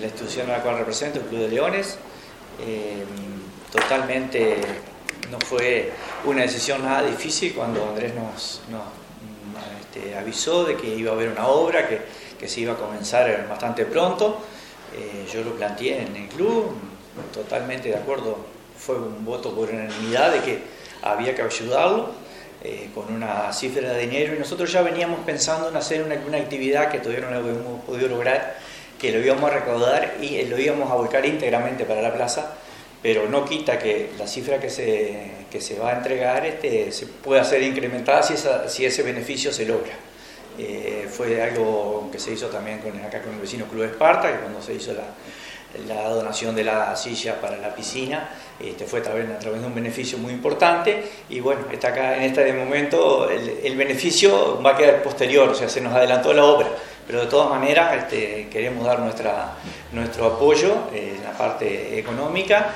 la institución a la cual represento, el Club de Leones. Eh, totalmente no fue una decisión nada difícil cuando Andrés nos, este, avisó de que iba a haber una obra, que, que se iba a comenzar bastante pronto. Eh, yo lo planteé en el club, totalmente de acuerdo, fue un voto por unanimidad de que había que ayudarlo eh, con una cifra de dinero y nosotros ya veníamos pensando en hacer una, actividad que todavía no lo hemos podido lograr, que lo íbamos a recaudar y lo íbamos a volcar íntegramente para la plaza, pero no quita que la cifra que se, que se va a entregar este, se pueda ser incrementada si, si ese beneficio se logra. Eh, fue algo que se hizo también con, acá con el vecino Club Esparta, que cuando se hizo la, la donación de la silla para la piscina, este, fue a través, a través de un beneficio muy importante y bueno, está acá en este momento el, beneficio va a quedar posterior, o sea, se nos adelantó la obra, pero de todas maneras este, queremos dar nuestra, nuestro apoyo en la parte económica